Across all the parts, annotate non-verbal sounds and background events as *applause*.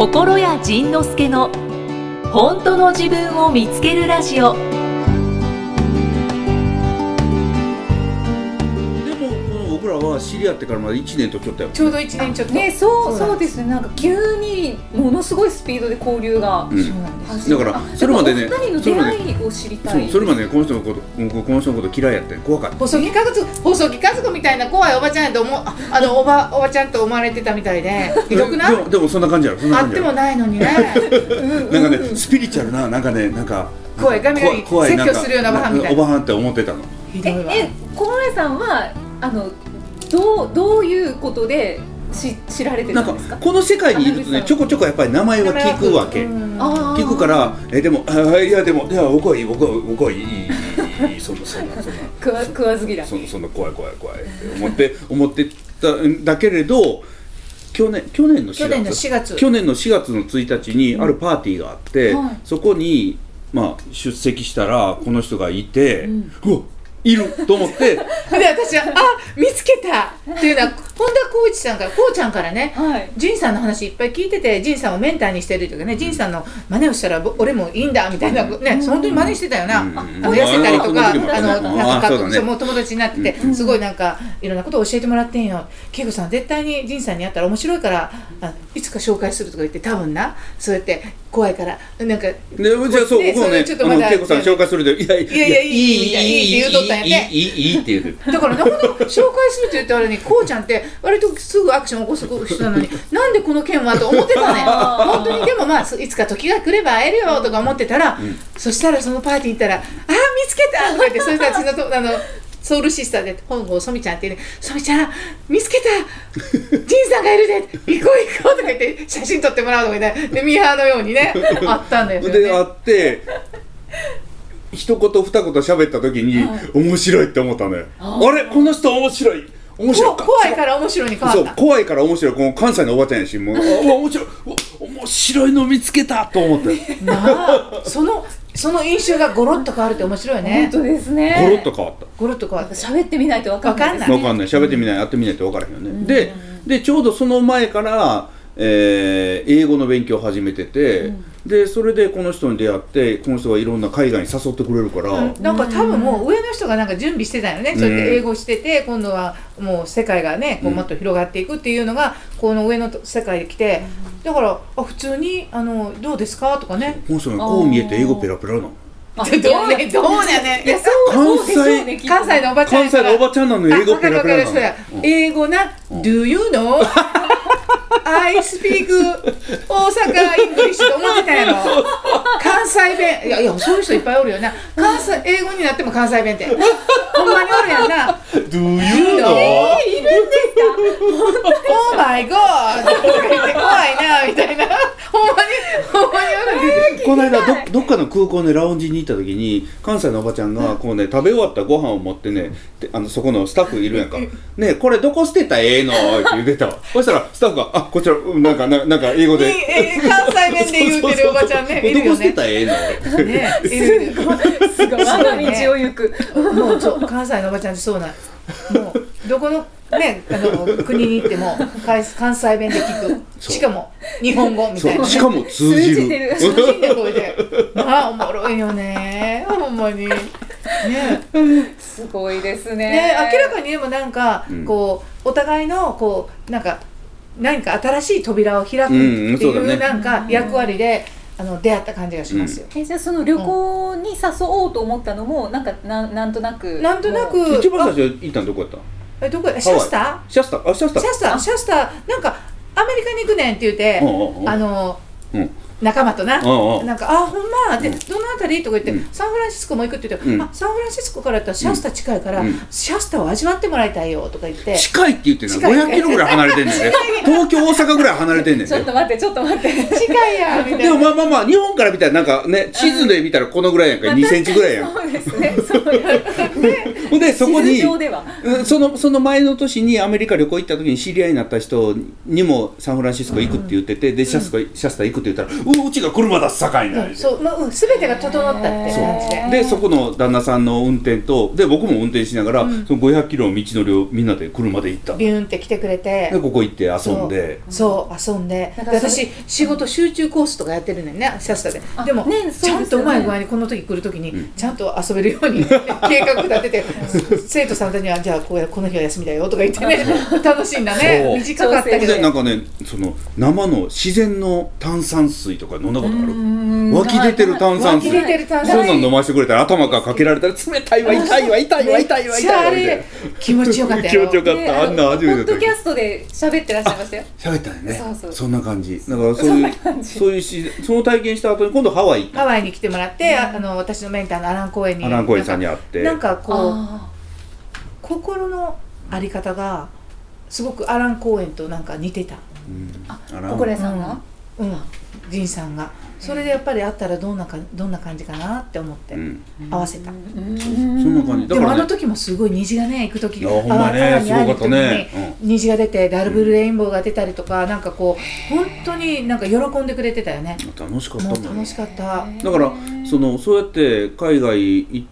心谷仁之助の本当の自分を見つけるラジオ。は知り合ってからまだ1年とちょっとやちょうど1年ちょっと。ねそうそうです。ね。なんか急にものすごいスピードで交流が。うん。だからそれまでねお二人の出会いを知りたいそれまでねこの人のこと僕この人のこと嫌いやって怖かった。細木家族細木家族みたいな怖いおばちゃんやと思う。ああのおばおばちゃんと思われてたみたいで。ひどくない？でもでもそんな感じやろ。そんなあってもないのにね。*laughs* なんかねスピリチュアルななんかねなんか怖いガミガミ怖い説教するようなおばはんみたいな。おばはんって思ってたの。ええ小林さんはあのどうどういうことでし知られてなんかたんですか？この世界にいるとねちょこちょこやっぱり名前は聞くわけ。聞くからえでもあいやでもいや僕はいい僕は僕はいいいいいいいそんなそんなそんな。食わ食わず嫌いそそんな *laughs* 怖い怖い怖いって思って思ってたんだけれど去年去年の4月？去年の4月。去年の4月の1日にあるパーティーがあって、はい。そこに、まあ、出席したらこの人がいて、うわいると思って。*laughs* で私はあ見つけた。っていうのは本田光一さんからこうちゃんからねはい。ジンさんの話いっぱい聞いててジンさんをメンターにしてるというかねジンさんの真似をしたらぼ俺もいいんだみたいなね本当に真似してたよな、うん。あの痩せたりとかあのな。んかそうもう友達になってて、すごいなんかいろんなことを教えてもらってんよ恵子さん絶対にジンさんに会ったら面白いからあいつか紹介するとか言って多分な。そうやって怖いからなんかでじゃあそうね僕もねちょっとまだ恵子さん紹介するでいやいいやいやいいいいいいって言うとったんやねいいいいいいいいって言うてだからなんで紹介するって言ったらにこうちゃんって割とすぐアクション起こす人なのになんでこの件はと思ってたね本当にでもまあそいつか時が来れば会えるよとか思ってたら、そしたらそのパーティー行ったら「あー見つけた!」とか言ってそれたちのとあのソウルシスターで本郷ソミちゃんっていうね「ソミちゃん見つけた。ジンさんがいるで行こう行こう」とか言って写真撮ってもらうとか言ってでミーハーのようにね *laughs* あったんだよね。で会って一言二言喋った時に面白いって思ったのよあれ？この人面白い。面白い。こ怖いから面白いに変わそうった怖いから面白い。この関西のおばちゃんやしもう面白い。面白いの見つけたと思って。*laughs* そのその印象がゴロッと変わるって面白いね。本当ですね。ゴロッと変わった。ゴロッと変わった。喋ってみないとわかんないわかん分かんない。喋ってみない。やってみないと分からへんよね、ででちょうどその前から、えー英語の勉強を始めてて、でそれでこの人に出会ってこの人がいろんな海外に誘ってくれるから、なんか多分もう上の人がなんか準備してたよね、そうやって英語してて今度はもう世界がねこうもっと広がっていくっていうのがこの上の世界で来てだからあ普通にあの「どうですか?」とかね。この人がこう見えて英語ペラペラなの。あどうね。どうだね。いやそう関そうでしょうねきっと関西のおばちゃん関西のおばちゃんなのに英語ペラペラ英語な「Do you know? I speak 大阪 English」と思ってたやろ。関西弁。いやいやそういう人いっぱいおるよな。関西英語になっても関西弁って。ほんまにおるやんな。Do you know? いるんですか？言って怖いなみたいな。ほんまにほんまにおる。この間どどっかの空港でラウンジに行った時に関西のおばちゃんがこうね食べ終わったご飯を持ってねであのそこのスタッフいるやんか「ねえこれどこ捨てた？らええの?」って言ってたわ。そしたらスタッフが「あこちらうんなんかななんか英語で」ええ関西弁で言うてるおばちゃんね *laughs* いるよどこ捨てねたらええの?」ねすごい我が道を行くもうそう関西のおばちゃんってそうなん。もうどこのねあの国に行っても関関西弁で聞く。しかも日本語みたいな、しかも通じる。通じてる。通じんねこれでまあおもろいよね。ほんまに。ね。すごいですね。ね明らかにでもなんか、うん。こうお互いのこうなんか何か新しい扉を開くっていうなんか役割で、あの出会った感じがしますよ、えじゃあその旅行に誘おうと思ったのもなんかなんなんとなくなんとなく一番最初行ったのどこやった？えどこやシャスタシャスタあシャスタシャスタシャスタなんかアメリカに行くねんって言って、うんうんうん。あのうん仲間とな、うんうん。なんか「あほんま」で、うん。どの辺り?」とか言って、うん。サンフランシスコも行く」って言って、うん。あサンフランシスコからやったらシャスタ近いから、うん。シャスタを味わってもらいたいよとか言って。近い。って言ってんの近い500キロぐらい離れてんねんね東京大阪ぐらい離れてんねんねちょっと待ってちょっと待って。近いやんみたいな。でもまあまあまあ日本から見たらなん。かね地図で見たらこのぐらいやんか2センチぐらいやん。そうですね。そうでそこ地にそのその前の年にアメリカ旅行行った時に知り合いになった人にもサンフランシスコ行くって言ってて、でシャスコシャスタ行くって言ったら「うううちが車出す境になうんそう、まあ、うん、全てが整ったって感じで。でそこの旦那さんの運転とで僕も運転しながら、その500キロの道のりをみんなで車で行った。ビューンって来てくれて。でここ行って遊んで。そう。遊んで。私仕事集中コースとかやってるのよねシャスタで。でも、ねね。ちゃんとうまい具合にこの時来る時に、ちゃんと遊べるように *laughs* 計画立てて生徒さんたちにはじゃあこうやこの日は休みだよとか言ってね *laughs* 楽しいんだね。短かったけど。でなんかねその生の自然の炭酸水とか飲んだことある？うん。湧き出てる炭酸水。そんなん飲ましてくれたら頭からかけられたら冷たいわ痛いわ痛いわ痛いわ痛いわれ気持ちよかったよ気持ちよかっでたあんな初めてポッドキャストで喋ってらっしゃいましたよ喋ったよねそうそうそんな感じだからそういうそういうしその体験した後に今度ハワイハワイに来てもらって、ああの私のメンターのアラン公園にアランコインさんに会ってなんかこうあ心のあり方がすごくアラン公園となんか似てたうんあアランおこれさんが、うん仁さんが。それでやっぱり会ったらどんなかどんな感じかなって思って。うん。合わせた、うん。そんな感じ。だでもあの時もすごい虹がね行く時ほんまねすごかったね。時に虹が出てダルブルレインボーが出たりとか、なんかこう本当になんか喜んでくれてたよね。楽しかったももうん楽しかった。だからそのそうやって海外行っ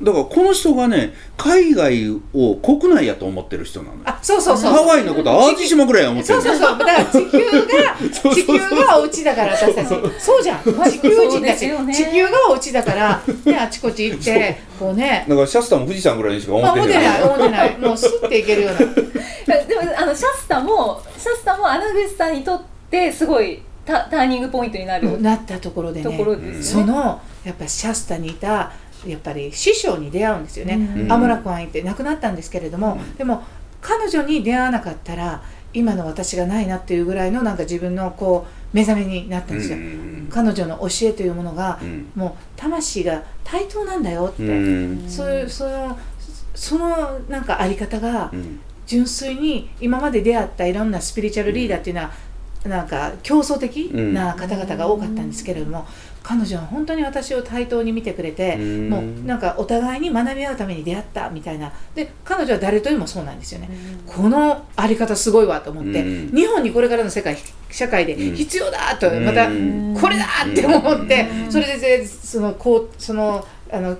だからこの人がね海外を国内やと思ってる人なのよ。あそうそうそう。ハワイのことは淡路島ぐらいや思ってる。そうそうそう。だから地球が地球がお家だから私たち。そうじゃん。地球人だし、そうですよね。地球がお家だから、ね、あちこち行ってこうね。だからシャスタも富士山ぐらいにしか思あってへん思ってない。思ってない。*laughs* もうスッていけるような。でもあのシャスタもシャスタも穴口さんにとってすごいタターニングポイントになるなったところでところねですよね。そのやっぱりシャスタにいたやっぱり師匠に出会うんですよね、うん。アムラクワンって亡くなったんですけれども、でも彼女に出会わなかったら今の私がないなっていうぐらいのなんか自分のこう目覚めになったんですよ、うん彼女の教えというものが、うん。もう魂が対等なんだよって、うん。そういうそのそのなんかあり方がうん。純粋に今まで出会ったいろんなスピリチュアルリーダーっていうのは、なんか競争的な方々が多かったんですけれども、彼女は本当に私を対等に見てくれて、うん。もうなんかお互いに学び合うために出会ったみたいな。で彼女は誰とでもそうなんですよね、このあり方すごいわと思って、うん。日本にこれからの世界社会でうん。必要だとまたうん。これだって思って、うん。それでそのこうそのあの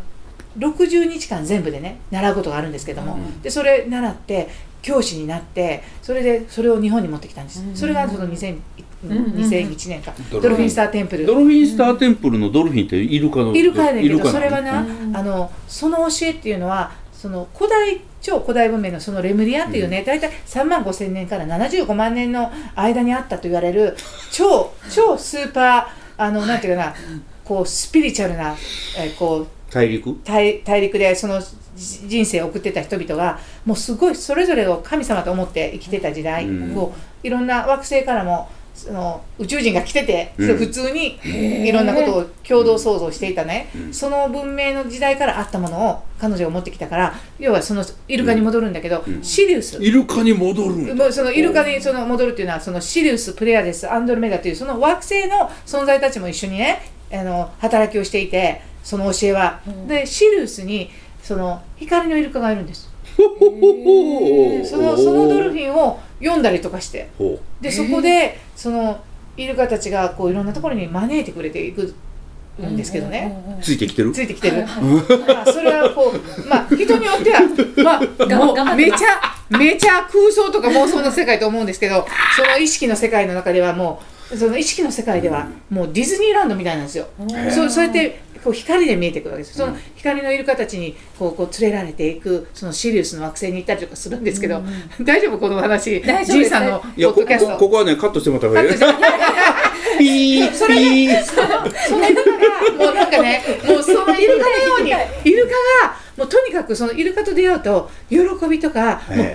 60日間全部でね習うことがあるんですけども、うん。でそれ習って教師になってそれでそれを日本に持ってきたんです、うん。それがその2000ん。うん。2001年か、ドルフィン。ドルフィンスターテンプル。ドルフィンスターテンプルのドルフィンってイルカのイルカやねんけどイルカな。のそれはな、うん。あのその教えっていうのはその古代超古代文明のそのレムリアっていうね、大体3万5千年から75万年の間にあったと言われる超超スーパーあのなんていうかなこうスピリチュアルな、えーこう大陸？大大陸でそのじ人生を送ってた人々がもうすごいそれぞれを神様と思って生きてた時代、うん。こういろんな惑星からもその宇宙人が来てて、うん。普通にいろんなことを共同創造していたね、うん。その文明の時代からあったものを彼女が持ってきたから要はそのイルカに戻るんだけど、うん。シリウス、イルカに戻るそのイルカにその戻るっていうのはそのシリウスプレアデスアンドロメダというその惑星の存在たちも一緒にねあの働きをしていてその教えは、うん。でシリウスにその光のイルカがいるんです。*laughs* そのそのドルフィンを読んだりとかして。ほでそこでそのイルカたちがこういろんなところに招いてくれていくんですけどね、うついてきてる。ついてきてる、まあそれはこうまあ人によってはまあ *laughs* めちゃめちゃ空想とか妄想の世界と思うんですけどその意識の世界の中ではもうその意識の世界ではもうディズニーランドみたいなんですよ。そうそうやってこう光で見えてくるわけですその光のイルカたちにこうこう連れられていくそのシリウスの惑星に行ったりとかするんですけど、*laughs* 大丈夫この話大丈夫じいさんのポッドキャスト。こここはねカットしてもらった方がいい *laughs* ピーそれでそのそれだからもうなんかねもうそのイルカのようにイルカがもうとにかくそのイルカと出会うと喜びとかもう完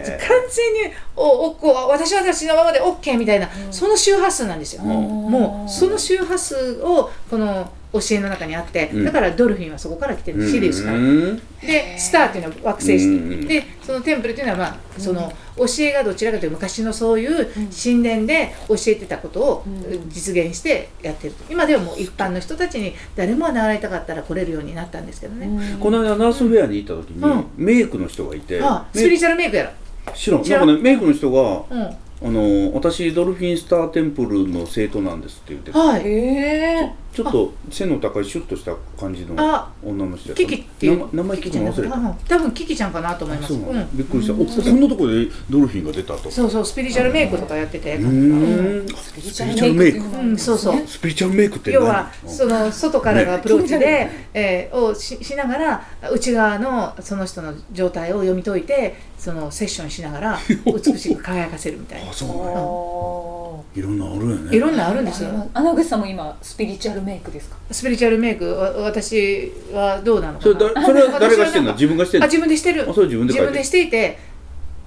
全におおこう私は私のままで OK みたいな、その周波数なんですよ、もうその周波数をこの教えの中にあって、うん。だからドルフィンはそこから来てる、シリウスから。うん。でスターっていうのは惑星して、うん。でそのテンプルっていうのは、まあ、その教えがどちらかというと昔のそういう神殿で教えてたことをうん。実現してやってる今ではもう一般の人たちに誰も習いたかったら来れるようになったんですけどね、この間ナースフェアに行った時に、うん。メイクの人がいて、ああスピリチュアルメイクやろ。知らん。なんかねメイクの人がうん。あの私ドルフィンスターテンプルの生徒なんですって言ってて。はい。えちょっと背の高いシュッとした感じのあ女の人やったキキっていう。名前聞くの忘れた。うん多分キキちゃんかなと思います。びっくりした、おこんなところでドルフィンが出たと。そうそうスピリチュアルメイクとかやってて。うーん。スピリチュアルメイク。うんそうそう。スピリチュアルメイクって何？要はその外からのアプローチで、えーをししながら内側のその人の状態を読み解いてそのセッションしながら *laughs* 美しく輝かせるみたいな。あそういろんなあるよね。いろんなあるんですよ。ー穴口さんも今スピリチュアルメイクですか？スピリチュアルメイクわ私はどうなのかそれなだそれは誰がしてんの？自分がしてんの？あ自分でしてる。あそれ自分で書いてる。自分でしていて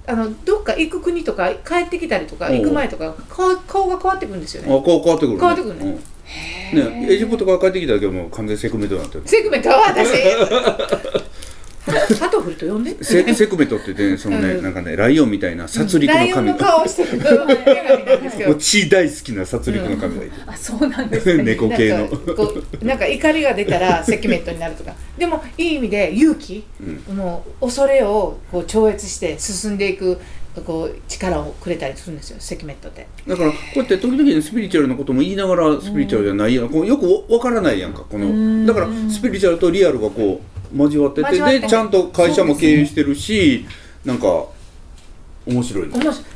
あのどっか行く国とか帰ってきたりとかおう。行く前とか顔顔が変わってくるんですよあねこう変わってくるね。変わってくるね。うん。ねエジプトから帰ってきた時はもう完全セクメトになってる。セクメト？は私ハトホルと呼んで。セセクメトって言ってねそのね、うん。なんかねライオンみたいな殺戮ライオンの神の顔をしてる。血大好きな殺戮の神がいて、あそうなんですね。*laughs* 猫系の。なんかこうなんか怒りが出たらセクメトになるとか。でもいい意味で勇気、もう恐れをこう超越して進んでいくこう力をくれたりするんですよセキメットって。だからこうやって時々ねスピリチュアルなことも言いながらスピリチュアルじゃないようなこうよくわからないやんかこの。だからスピリチュアルとリアルがこう交わっててでちゃんと会社も経営してるし、なんか面白い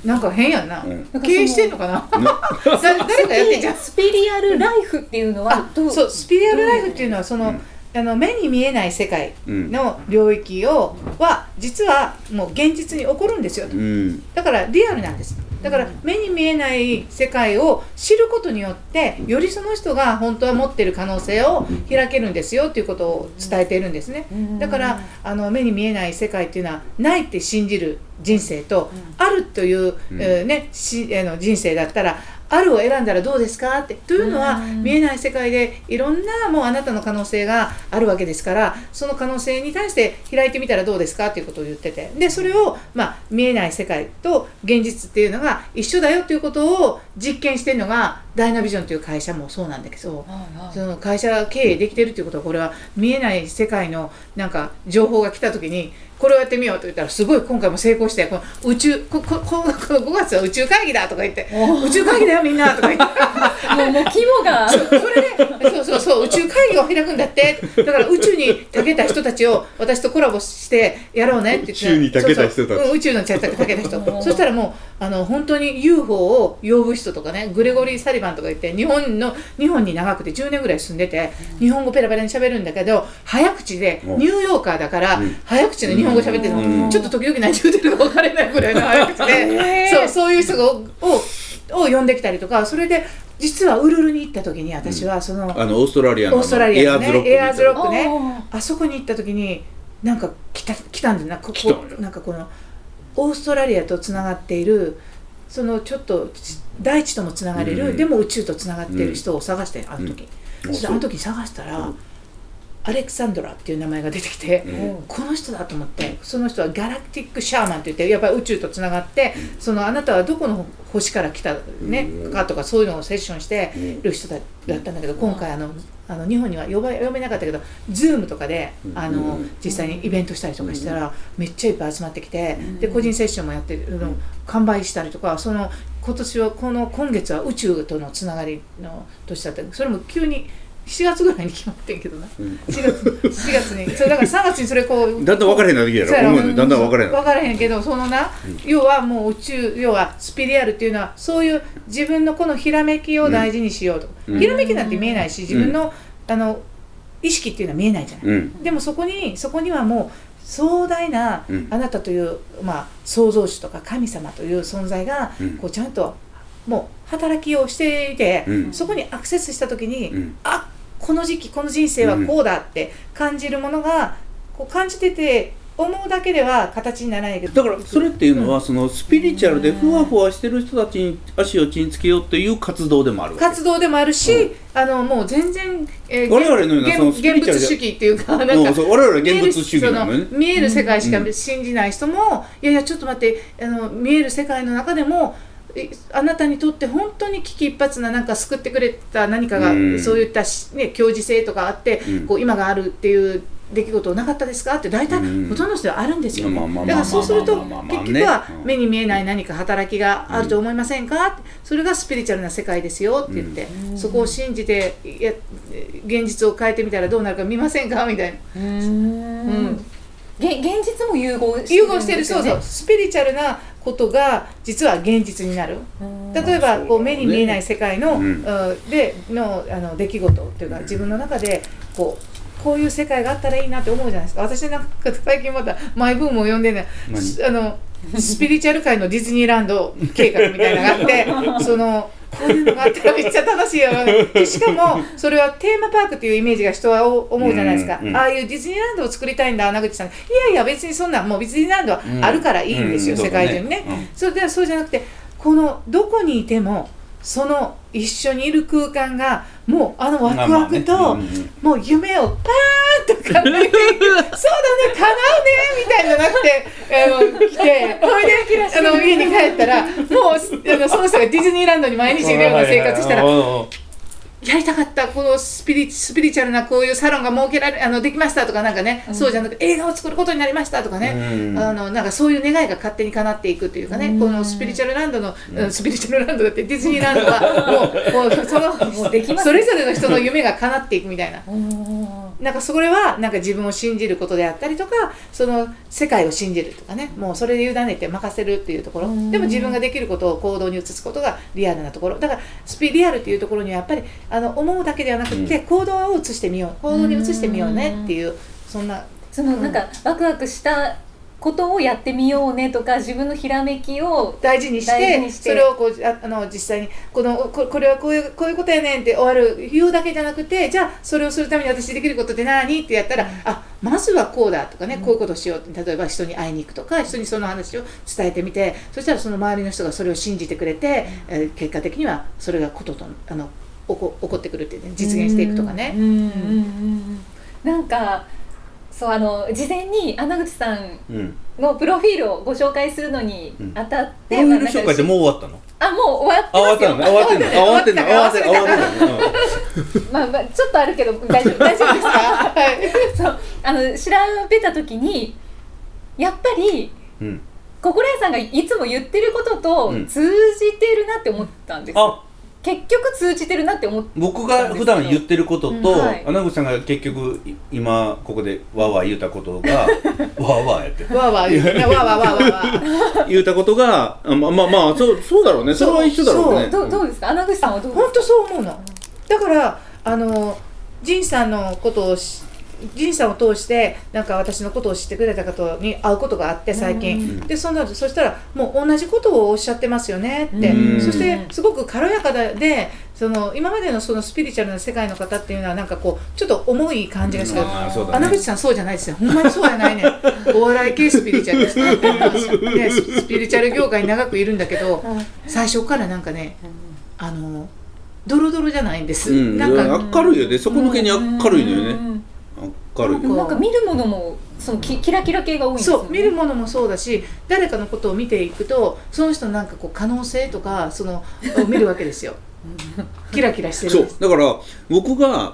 な。んか変やんな、うん。経営してんのかな？ね *laughs* だ誰かやってんじゃん。スピリアルライフっていうのはあどう？そうスピリアルライフっていうのはその、うんあの目に見えない世界うんの領域をは実はもう現実に起こるんですよと。うん。だからリアルなんですだから目に見えない世界を知ることによってよりその人が本当は持っている可能性を開けるんですよということを伝えているんですね。だからあの目に見えない世界っていうのはないって信じる人生と、あるという、えーね、しあの人生だったらあるを選んだらどうですかって。というのは、うん。見えない世界でいろんなもうあなたの可能性があるわけですからその可能性に対して開いてみたらどうですかっていうことを言ってて。でそれを、まあ、見えない世界と現実っていうのが一緒だよということを実験してるのがダイナビジョンという会社もそうなんだけど。その会社経営できてるっていうことはこれは見えない世界のなんか情報が来た時にこれをやってみようと言ったらすごい今回も成功してこの宇宙ここここの5月は宇宙会議だとか言って宇宙会議だよみんなとか言って。*laughs* もうもう規模が。*laughs* それでそうそうそう宇宙会議を開くんだって。だから宇宙に長けた人たちを私とコラボしてやろうねって言って。宇宙に長けた人たち。そうそう。うん宇宙の長けた人。そしたらもうあの本当に UFO を呼ぶ人とかねグレゴリー・サリバンとか言って日本の日本に長くて10年ぐらい住んでて日本語ペラペラに喋るんだけど早口でうん。ニューヨーカーだからうん。早口で日本語喋ってるうん。のちょっと時々何言ってるか分からないぐらいの早口で。そうそういう人ををを呼んできたりとかそれで実はウルルに行った時に私はその、あのオーストラリアのオーストラリアのねエアーズロックあねー。あそこに行った時になんか来た来たんだよ。なここなんかこのオーストラリアとつながっているそのちょっと大地ともつながれる、うんでも宇宙とつながっている人を探してあの時、うん。そしてあの時に探したら、うんアレクサンドラっていう名前が出てきて、うん。この人だと思ってその人はガラクティックシャーマンって言ってやっぱり宇宙とつながってそのあなたはどこの星から来た、ねうん。かとかそういうのをセッションしてる人だだったんだけど今回あのあの日本には呼ば呼べなかったけど Zoom とかであのうん。実際にイベントしたりとかしたらめっちゃいっぱい集まってきてで個人セッションもやってるの完売したりとかその今年はこの今月は宇宙とのつながりの年だった。それも急に7月ぐらいに決まってんけどな、うん。4月4月に。それだから3月にそれこうだんだん分からへんなってきたそうやろ。やろだんだん分からへんな分からへんけどそのな、要はもう宇宙要はスピリアルっていうのはそういう自分のこのひらめきを大事にしようと、うん。ひらめきなんて見えないし自分の,、あの意識っていうのは見えないじゃない、うん。でもそこにそこにはもう壮大なうん。あなたという、まあ、創造主とか神様という存在が、うん。こうちゃんともう働きをしていて、うん。そこにアクセスした時に、うん。あこの時期この人生はこうだって感じるものがこう感じてて思うだけでは形にならないけど。だからそれっていうのはそのスピリチュアルでふわふわしてる人たちに足をちんつけようという活動でもある活動でもあるし、あのもう全然、えー我々のような現その現物主義っていうかなんかう我々は現物主義なのね。見える世界しかうん。信じない人も、いやいやちょっと待ってあの見える世界の中でもいあなたにとって本当に危機一髪ななんか救ってくれた何かが、うん。そういったし、ね、教授性とかあって、うん。こう今があるっていう出来事なかったですか？って大体うん。ほとんどの人はあるんですよ、ねだからそうすると結局は目に見えない何か働きがあると思いませんか？ってそれがスピリチュアルな世界ですよって言って、そこを信じていや現実を変えてみたらどうなるか見ませんか？みたいな。うーん。現実も融合して融るん合してる。そうですよねそう。スピリチュアルなことが実は現実になる。うん。例えばこう目に見えない世界の、でのあの出来事っていうか自分の中でこうこういう世界があったらいいなって思うじゃないですか。私なんか最近またマイブームを読んでね何？あのスピリチュアル界のディズニーランド計画みたいなのがあって *laughs* そのこういうのがあったらめっちゃ楽しいよでしかもそれはテーマパークっていうイメージが人は思うじゃないですか、うん。うん。ああいうディズニーランドを作りたいんだ穴口さん。いやいや別にそんなもうディズニーランドはあるからいいんですよ、うん。世界中にね、それではそうじゃなくてこのどこにいてもその一緒にいる空間がもうあのワクワクと、もう夢をパーンと叶えていくそうだね叶うねみたいななくて *laughs* あの来てほいであの家に帰ったらもうあのその人がディズニーランドに毎日いるような生活したらやりたかったこのスピリスピリチュアルなこういうサロンが設けられあのできましたとかなんかね、そうじゃなくて映画を作ることになりましたとかね、うん。あのなんかそういう願いが勝手に叶っていくというかね、このスピリチュアルランドの、うんスピリチュアルランドだってディズニーランドはもうもう *laughs* そのもうできます。それぞれの人の夢が叶っていくみたいな。うんなんかそれはなんか自分を信じることであったりとかその世界を信じるとかね。もうそれで委ねて任せるっていうところ。うん。でも自分ができることを行動に移すことがリアルなところ。だからスピリアルっていうところにはやっぱりあの思うだけではなくて行動を移してみよう。行動に移してみようねっていうそんな。そのなんかワクワクしたことをやってみようねとか自分のひらめきを大事にしてそれをこうああの実際にこのここれはこういうこういうことやねんって終わる言うだけじゃなくてじゃあそれをするために私できることって何ってやったら、あまずはこうだとかね、こういうことをしようって例えば人に会いに行くとか人にその話を伝えてみてそしたらその周りの人がそれを信じてくれて、えー結果的にはそれがこととあの起こ起こってくるっていうね実現していくとかね。うん。うん。うん。うん。なんかそうあの事前に穴口さんうん。のプロフィールをご紹介するのにうん。あたって、プロフィールまあ紹介ってもう終わったの？あもう終わってあ終わったのね。終わってんの終わってんの終わってんの終わってん。のまあまあちょっとあるけど大丈夫。大丈夫ですか？はい。そう。あの調べた時にやっぱりうんうん。心屋さんがいつも言ってることとうん。通じてるなって思ったんですよ、あ結局通じてるなって思っ僕が普段言ってることと、うんはい。穴口さんが結局い今ここでわーわー言うたことが *laughs* わーわーやって。わーわー言わーわーわーわ *laughs* 言うたことがあまあまあまあそうそうだろうね。それは一緒だろうね。どうどうですか？穴口さんはどうですか？本当そう思うの。だからあの仁さんのことをし仁さんを通してなんか私のことを知ってくれた方に会うことがあって最近、うん。でそのそしたらもう同じことをおっしゃってますよねって、うん。そしてすごく軽やかでその今までのそのスピリチュアルな世界の方っていうのはなんかこうちょっと重い感じがして、うん。ね。穴口さんそうじゃないですよ。ほんまにそうじゃないね。お笑い系スピリチュアルです。*laughs* ねねスピリチュアル業界に長くいるんだけど最初からなんかねあのドロドロじゃないんです、うん。なんか明るいよね。底抜けに明るいのよねうん明るなんか見るものもそのキキラキラ系が多いんですよ、ね、そう見るものもそうだし誰かのことを見ていくとその人のなんかこう可能性とかそのを見るわけですよ。*laughs* キラキラしてる。んそう。だから僕が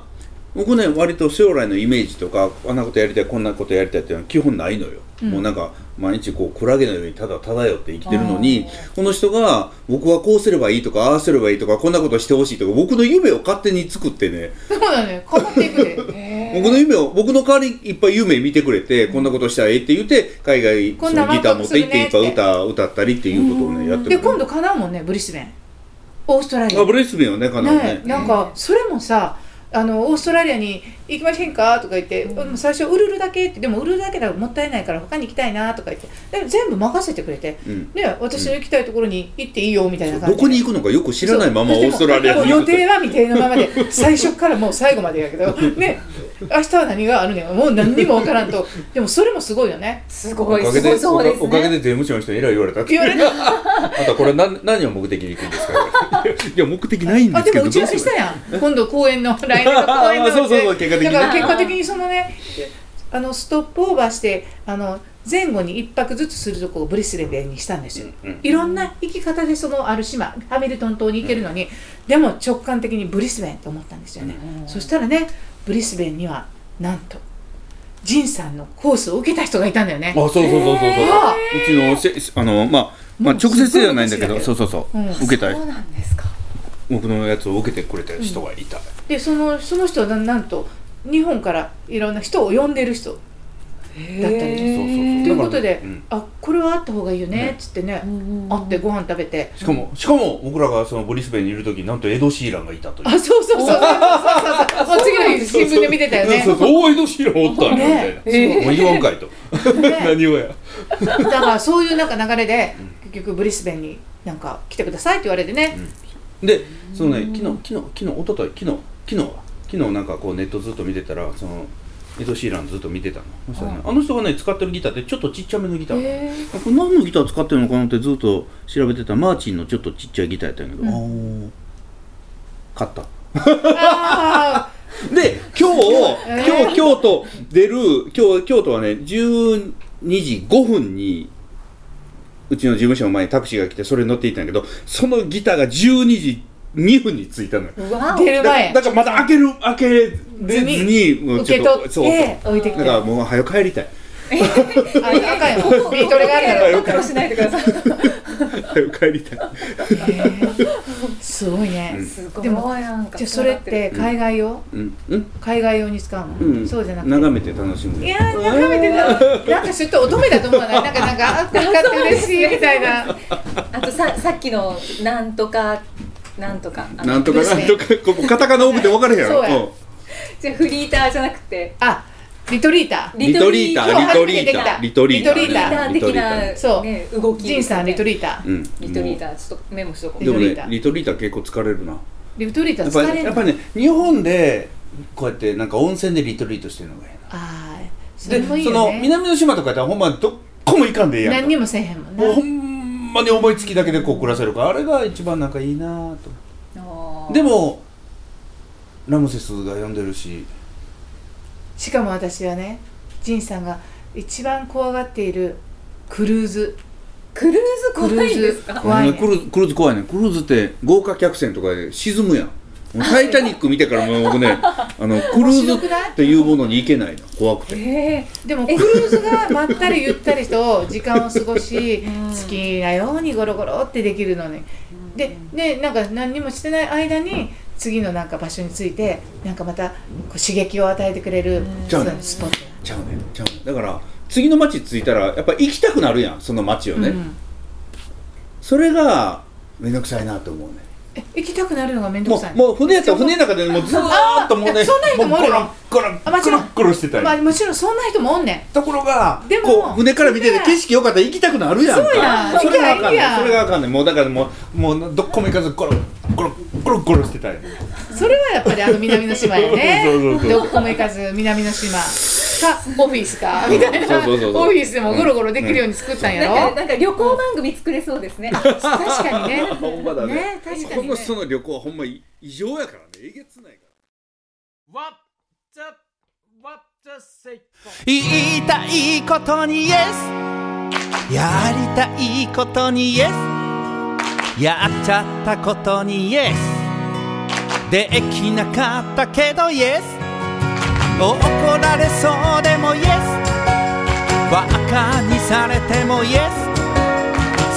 僕ね割と将来のイメージとかあんなことやりたいこんなことやりたいっていうのは基本ないのよ、うん。もうなんか毎日こうクラゲのようにただ漂って生きてるのにこの人が僕はこうすればいいとかああすればいいとかこんなことしてほしいとか僕の夢を勝手に作ってね。そうだね。変わっていくで *laughs* 僕の夢を僕の代わりにいっぱい夢見てくれて、こんなことしたらええって言って海外そのギター持って行っていっぱい歌歌ったりっていうことをねやってで今度叶うもんねブリスベン。オーストラリア。あブレスベンはねかなりね。ねなんかそれもさあのオーストラリアに行きませんか？とか言って、うん。最初ウルルだけってでもウルルだけだともったいないから他に行きたいなとか言ってでも全部任せてくれて、うん。で私の行きたいところに行っていいよみたいな感じで。どこに行くのかよく知らないままオーストラリアに予定は未定のままで最初からもう最後までやけど。*laughs* ね。明日は何があるねんもう何にも分からんと。*laughs* でもそれもすごいよね。すごいおかげですごいそうですね。おかげで税務署の人にえらい言われた。って言われた。あんたこれ何何を目的に行くんですか？*laughs* いや目的ないんであですけども打ち合わせしたやん。今度公演の来年の公演のあそうそうそう結果的にね。だから結果的にそのねあのストップオーバーしてあの前後に一泊ずつするとこをブリスベンにしたんですよ、うんいろんな行き方でそのある島ハミルトン島に行けるのに、でも直感的にブリスベンと思ったんですよね、そしたらねブリスベンにはなんと仁さんのコースを受けた人がいたんだよね。あそうそうそうそうそう、あうちのせあのまあまあ直接ではないんだけどすそうそうそう、うん。受けたそうなんですか。僕のやつを受けてくれた人がいた、でそのその人はななんと日本からいろんな人を呼んでる人だったり。そうそうそう。ということで、うん。あこれはあった方がいいよねっつってね、会ってご飯食べて。しかもしかも僕らがそのブリスベンにいる時なんとエド・シーランがいたという。あそうそうそう。そうそうそうもう。次の日新聞で見てたよね。そうそうおーエド・シーランおったんやみたいな、ね。そうもう言わんかいと、*laughs* 何をや。だからそういうなんか流れで結局ブリスベンになんか来てくださいって言われてね、でそのね昨日昨日昨日一昨日昨日昨日は？昨日なんかこうネットずっと見てたらそのエド・シーランずっと見てたの。あの人がね使ってるギターってちょっとちっちゃめのギターへこれ何のギター使ってるのかなってずっと調べてた。らマーチンのちょっとちっちゃいギターやったんやけど、あー。買った。あ *laughs* で今日、えー。今日京都出る今日京都はね12時5分にうちの事務所の前にタクシーが来てそれに乗っていったんやけどそのギターが12時2分に着いたのよ。出るだ前だからまだ開ける開けれずにもう受け取って置いてきて。だからもう早く帰りたい。*laughs* ああかんよ。*laughs* ビートルがあるから。よくしないでください。早く帰りたい。へー。すごいね、すごいでもなんかじゃあそれって海外用、うん。うん。海外用に使うの、うん。そうじゃなくて。眺めて楽しむ。いやー眺めてたなんかちょっと乙女だと思わない？*laughs* なんかなんかあったかって嬉しいみたいな。あとささっきのなんとかなんとかなんとかなんとかここカタカナ多くて分かれへんやろ。*laughs* そうじゃあフリーターじゃなくて。あリトリータリトリーリトリータ初めて来た。リトリータリトリータリーター。的なそう。ね動きジンさんリトリリータうん。リトリーターちょっとメモしとこう。でもねリトリータリトリータ結構疲れるな。リトリータ疲れるりやっぱりね日本でこうやってなんか温泉でリトリートしてるのがいいああそれなもいいでその南の島とかやったらほんまどっこも行かんでいいやんか。何にもせえへんもんな。もうほんまに思いつきだけでこう暮らせるからあれが一番なんかいいなと。でもラムセスが呼んでるし。しかも私はねジンさんが一番怖がっているクルーズ。クルーズ怖いんですクルーかズ。怖い。ねクルーズクルーズ怖いね。クルーズって豪華客船とかで沈むやんタイタニック見てからもう僕ね *laughs* あのクルーズっていうものに行けないの。怖くて。えでもクルーズがまったりゆったりと時間を過ごしうん。好きなようにゴロゴロってできるのね。ででなんか何にもしてない間に次のなんか場所についてなんかまたこう刺激を与えてくれるスポット。ちゃうね。ちゃうね。だから次の町着いたらやっぱ行きたくなるやんその町をね、うん。それが面倒くさいなと思うね。え行きたくなるのが面倒くさいもう船やったら船の中でもうずーっともうねあそんな人もおるゴロッゴロゴロッゴロしてたり、まあもちろんそんな人もおんねん。ところがでもこう船から見てて景色良かったら行きたくなるやんか。そうやん。それがあかんねん。んそれがあかんねん。もうだからもうもうどっこも行かずゴロゴロゴロゴロしてたりそれはやっぱりあの南の島やねどこも行かず南の島かオフィスかみたいな。オフィスでもゴロゴロできるように作ったんやろ、なんかなんか旅行番組作れそうですね。*laughs* *laughs* 確かにね。ほんまだね。ね確かにね。この旅行はほんま異常やからね。えげつないから。What the what the say 言いたいことに Yes やりたいことに Yes やっちゃったことに Yes できなかったけど Yes 怒られそうでも Yes バカにされても Yes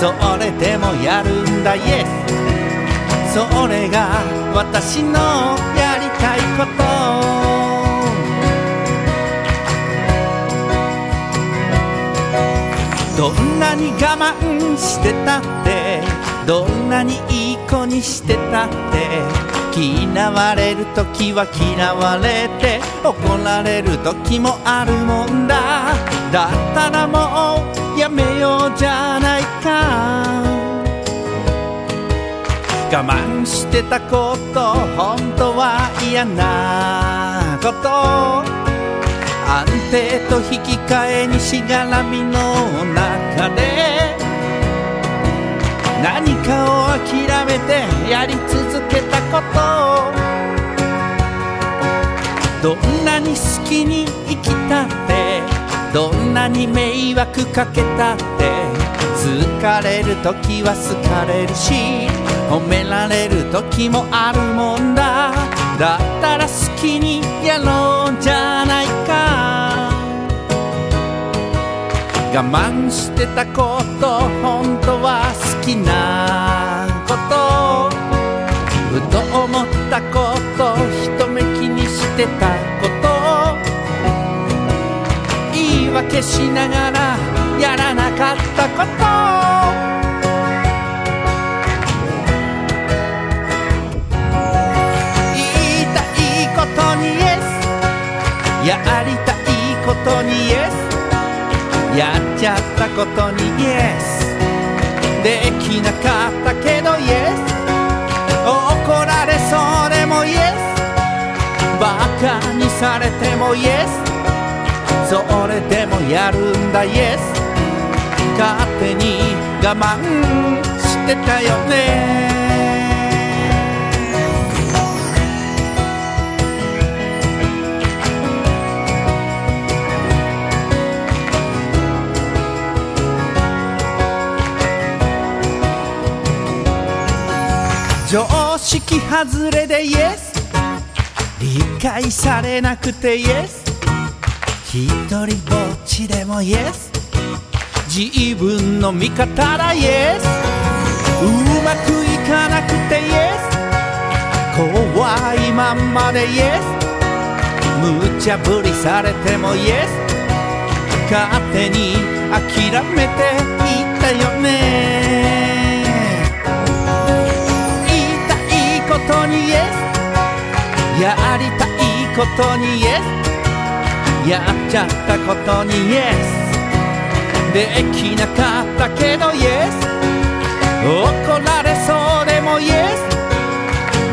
それでもやるんだ Yes それが私のやりたいこと。どんなに我慢してたってどんなにいい子にしてたって嫌われる時は嫌われて怒られる時もあるもんだ。だったらもうやめようじゃないか。我慢してたこと本当は嫌なこと。安定と引き換えにしがらみの中で。何かを諦めてやり続けたこと。どんなに好きに生きたってどんなに迷惑かけたって疲れる時は好かれるし褒められる時もあるもんだ。だったら好きにやろうじゃないか。我慢してたこと本当は好きなこと。ふと思ったこと一目気にしてた言い訳しながらやらなかったこと。言いたいことにイエス。やりたいことにイエス。やっちゃったことにイエス。できなかったけどイエス。怒られそうでもイエス。バカにされてもイエス。それでもやるんだ。イエス勝手に我慢してたよね。常識外れでイエス理解されなくてイエス一人ぼっちでもイエス。自分の味方だイエス。うまくいかなくてイエス。怖いまんまでイエス。無茶ぶりされてもイエス。勝手に諦めていったよね。言いたいことにイエス。やりたいことにイエス。やっちゃったことにイエス。できなかったけどイエス。怒られそうでもイエス。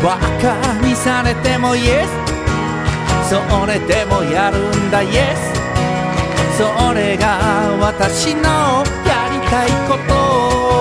バカにされてもイエス。それでもやるんだイエス。それが私のやりたいこと。